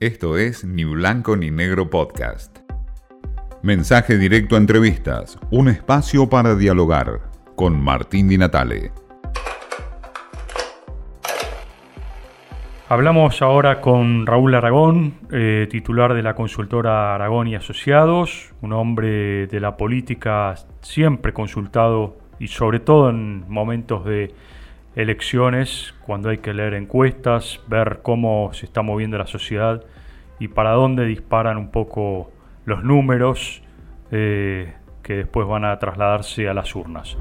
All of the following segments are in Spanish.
Esto es Ni Blanco ni Negro Podcast. Mensaje directo a entrevistas, un espacio para dialogar con Martín Di Natale. Hablamos ahora con Raúl Aragón, eh, titular de la consultora Aragón y Asociados, un hombre de la política siempre consultado y sobre todo en momentos de elecciones, cuando hay que leer encuestas, ver cómo se está moviendo la sociedad y para dónde disparan un poco los números eh, que después van a trasladarse a las urnas.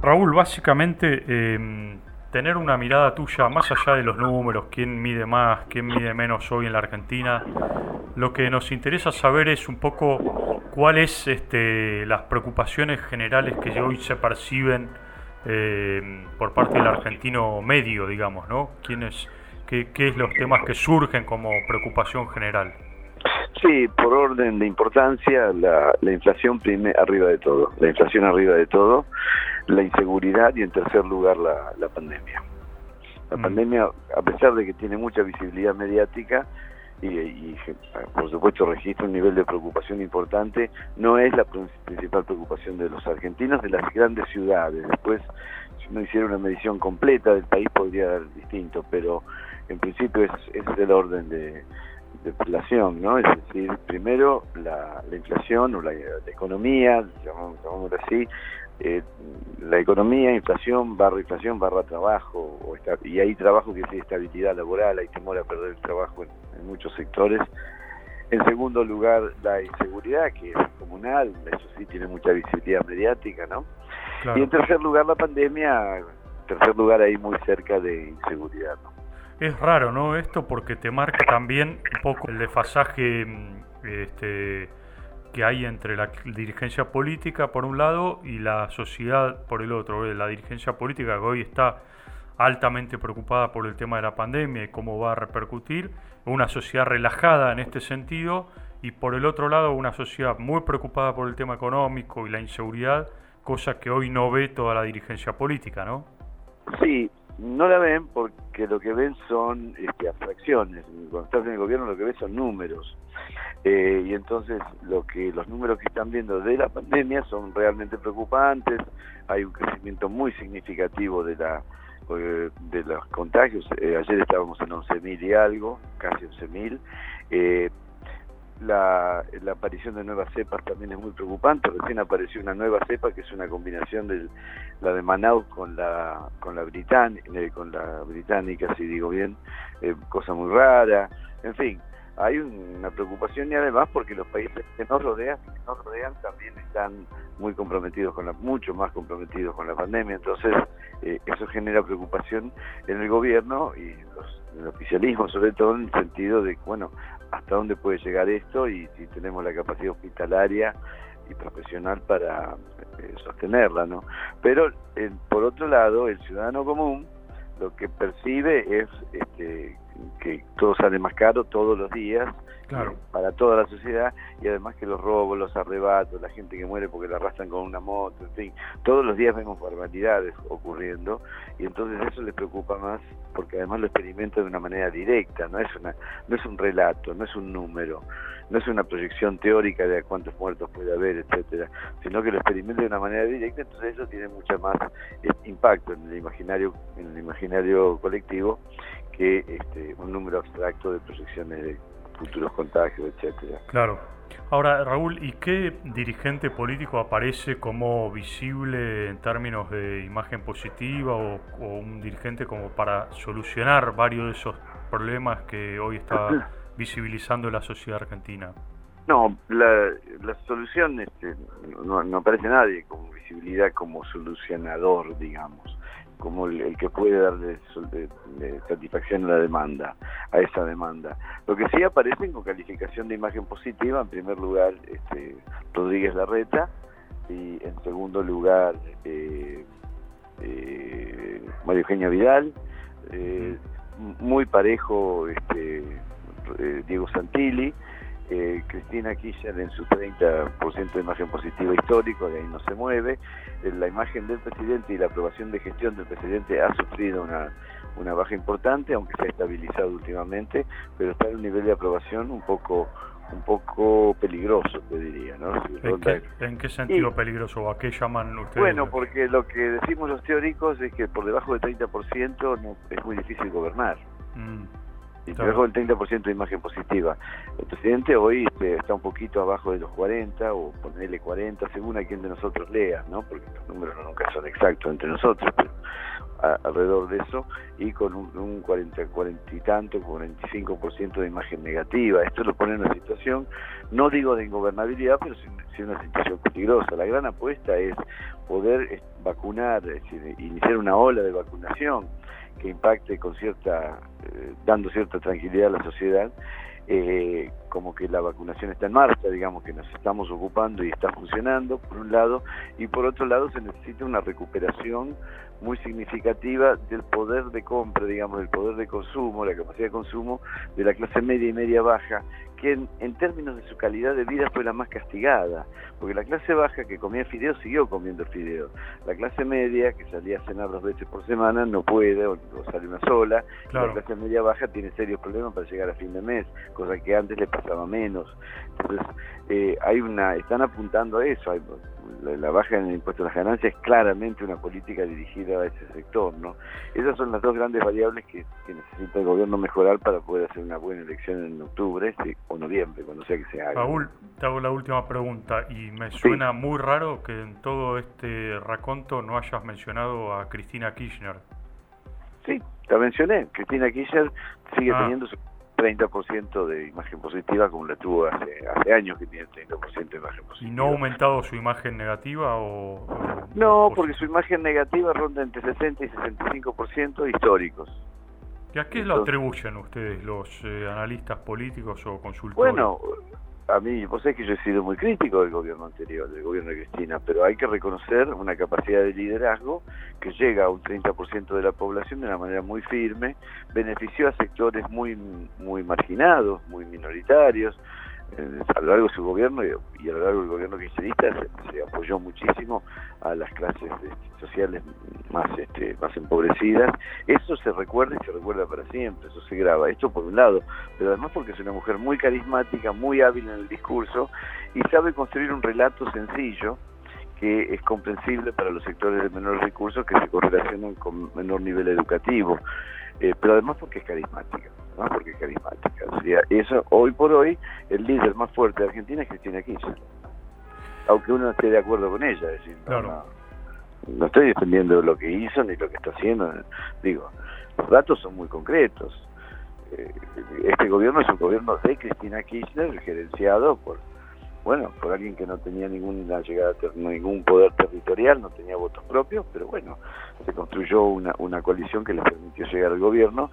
Raúl, básicamente em, tener una mirada tuya más allá de los números, quién mide más, quién mide menos hoy en la Argentina, lo que nos interesa saber es un poco cuáles este, las preocupaciones generales que hoy se perciben eh, por parte del argentino medio, digamos, ¿no? ¿Quiénes, qué, ¿Qué es los temas que surgen como preocupación general? Sí, por orden de importancia, la, la inflación prime arriba de todo, la inflación arriba de todo, la inseguridad y en tercer lugar la, la pandemia. La mm. pandemia, a pesar de que tiene mucha visibilidad mediática, y, por supuesto registra un nivel de preocupación importante, no es la principal preocupación de los argentinos de las grandes ciudades. Después, si uno hiciera una medición completa del país podría dar distinto, pero en principio es, es el orden de, inflación, ¿no? Es decir, primero la, inflación o la, economía, llamémoslo así, eh, la economía, inflación, barra inflación, barra trabajo, o y hay trabajo que es estabilidad laboral, hay temor a perder el trabajo en, muchos sectores. En segundo lugar, la inseguridad, que es comunal, eso sí tiene mucha visibilidad mediática, ¿no? Y en tercer lugar, la pandemia, en tercer lugar ahí muy cerca de inseguridad, ¿no? Es raro, ¿no? Esto porque te marca también un poco el desfasaje mm, este, que hay entre la dirigencia política por un lado y la sociedad por el otro. La dirigencia política que hoy está altamente preocupada por el tema de la pandemia y cómo va a repercutir, una sociedad relajada en este sentido y por el otro lado una sociedad muy preocupada por el tema económico y la inseguridad, cosa que hoy no ve toda la dirigencia política, ¿no? Sí, no la ven porque lo que ven son este, abstracciones. Cuando estás en el gobierno lo que ves son números. Eh, y entonces lo que los números que están viendo de la pandemia son realmente preocupantes. Hay un crecimiento muy significativo de la eh, de los contagios. Eh, ayer estábamos en 11.000 y algo, casi 11.000. Eh, la, la, aparición de nuevas cepas también es muy preocupante. Recién apareció una nueva cepa que es una combinación de la de Manaus con la con la británica, con la británica, si digo bien, cosa muy rara. En fin, hay una preocupación y además porque los países que nos rodean, que nos rodean también están muy comprometidos con la, mucho más comprometidos con la pandemia. Entonces eh, eso genera preocupación en el gobierno y los, en el oficialismo, sobre todo en el sentido de bueno hasta dónde puede llegar esto y si tenemos la capacidad hospitalaria y profesional para eh, sostenerla, ¿no? Pero eh, por otro lado, el ciudadano común lo que percibe es este, que todo sale más caro todos los días para toda la sociedad y además que los robos, los arrebatos, la gente que muere porque la arrastran con una moto, en fin, todos los días vemos barbaridades ocurriendo y entonces eso les preocupa más porque además lo experimenta de una manera directa, no es una no es un relato, no es un número, no es una proyección teórica de cuántos muertos puede haber, etcétera, sino que lo experimenta de una manera directa, entonces eso tiene mucha más eh, impacto en el imaginario en el imaginario colectivo que este, un número abstracto de proyecciones de futuros contagios, etcétera. Claro. Ahora, Raúl, ¿y qué dirigente político aparece como visible en términos de imagen positiva o, un dirigente como para solucionar varios de esos problemas que hoy está visibilizando la sociedad argentina? No, la, la solución este, no, no aparece nadie con visibilidad como solucionador, digamos como el, que puede darle de, satisfacción a la demanda, a esa demanda. Lo que sí aparecen con calificación de imagen positiva, en primer lugar este, Rodríguez Larreta y en segundo lugar eh, eh, María Eugenia Vidal, eh, muy parejo este, Diego Santilli, eh, Cristina Kirchner en su 30% de imagen positiva histórico, de ahí no se mueve. Eh, la imagen del presidente y la aprobación de gestión del presidente ha sufrido una, una baja importante, aunque se ha estabilizado últimamente, pero está en un nivel de aprobación un poco un poco peligroso, te diría, ¿no? ¿En qué, sentido peligroso? ¿A qué llaman ustedes? Bueno, porque lo que decimos los teóricos es que por debajo del 30% no, es muy difícil gobernar. Mm. Y debajo del 30% de imagen positiva. El presidente hoy este, está un poquito abajo de los 40 o ponerle 40, según a quien de nosotros lea, ¿no? Porque los números nunca son exactos entre nosotros, pero alrededor de eso y con un, 40, 40 y tanto, 45% de imagen negativa. Esto lo pone en una situación, no digo de ingobernabilidad, pero sí, en una situación peligrosa. La gran apuesta es poder eh, vacunar, es decir, iniciar una ola de vacunación que impacte con cierta, eh, dando cierta tranquilidad a la sociedad eh, como que la vacunación está en marcha, digamos que nos estamos ocupando y está funcionando, por un lado, y por otro lado se necesita una recuperación muy significativa del poder de compra, digamos, del poder de consumo, la capacidad de consumo de la clase media y media baja, que en, términos de su calidad de vida fue la más castigada, porque la clase baja que comía fideo siguió comiendo fideo. La clase media, que salía a cenar dos veces por semana, no puede, o, sale una sola. La clase media baja tiene serios problemas para llegar a fin de mes, cosa que antes le pasaba menos. Entonces, eh, hay una, están apuntando a eso, hay, la, baja en el impuesto a las ganancias es claramente una política dirigida a ese sector, ¿no? Esas son las dos grandes variables que, necesita el gobierno mejorar para poder hacer una buena elección en octubre o noviembre, cuando sea que se haga. Raúl, te hago la última pregunta y me suena muy raro que en todo este raconto no hayas mencionado a Cristina Kirchner. Sí, la mencioné. Cristina Kirchner sigue ah. teniendo su 30% de imagen positiva como la tuvo hace, hace años que tiene 30% de imagen positiva. ¿Y no ha aumentado su imagen negativa o...? no, porque su imagen negativa ronda entre 60 y 65% históricos. ¿Y a qué lo atribuyen ustedes, los eh, analistas políticos o consultores? Bueno, a mí, vos sabés que yo he sido muy crítico del gobierno anterior, del gobierno de Cristina, pero hay que reconocer una capacidad de liderazgo que llega a un 30% de la población de una manera muy firme, benefició a sectores muy, muy marginados, muy minoritarios, a lo largo de su gobierno y a lo largo del gobierno kirchnerista se, apoyó muchísimo a las clases este, sociales más este, más empobrecidas. Eso se recuerda y se recuerda para siempre, eso se graba. Esto por un lado, pero además porque es una mujer muy carismática, muy hábil en el discurso y sabe construir un relato sencillo que es comprensible para los sectores de menores recursos que se correlacionan con menor nivel educativo. Eh, pero además porque es carismática, ¿no? porque es carismática. O sea, eso, hoy por hoy, el líder más fuerte de Argentina es Cristina Kirchner. Aunque uno no esté de acuerdo con ella, es decir, no, estoy defendiendo lo que hizo ni lo que está haciendo. Digo, los datos son muy concretos. Eh, este gobierno es un gobierno de Cristina Kirchner, gerenciado por bueno, por alguien que no tenía ninguna llegada, ningún poder territorial, no tenía votos propios, pero bueno, se construyó una, una coalición que le permitió llegar al gobierno,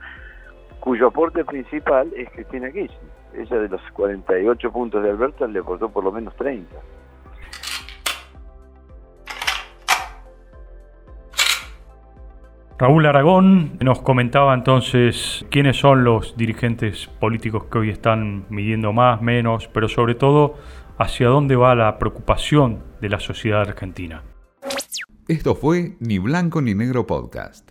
cuyo aporte principal es Cristina Kirchner. Ella de los 48 puntos de Alberto le aportó por lo menos 30. Raúl Aragón nos comentaba entonces quiénes son los dirigentes políticos que hoy están midiendo más, menos, pero sobre todo hacia dónde va la preocupación de la sociedad argentina. Esto fue Ni Blanco ni Negro Podcast.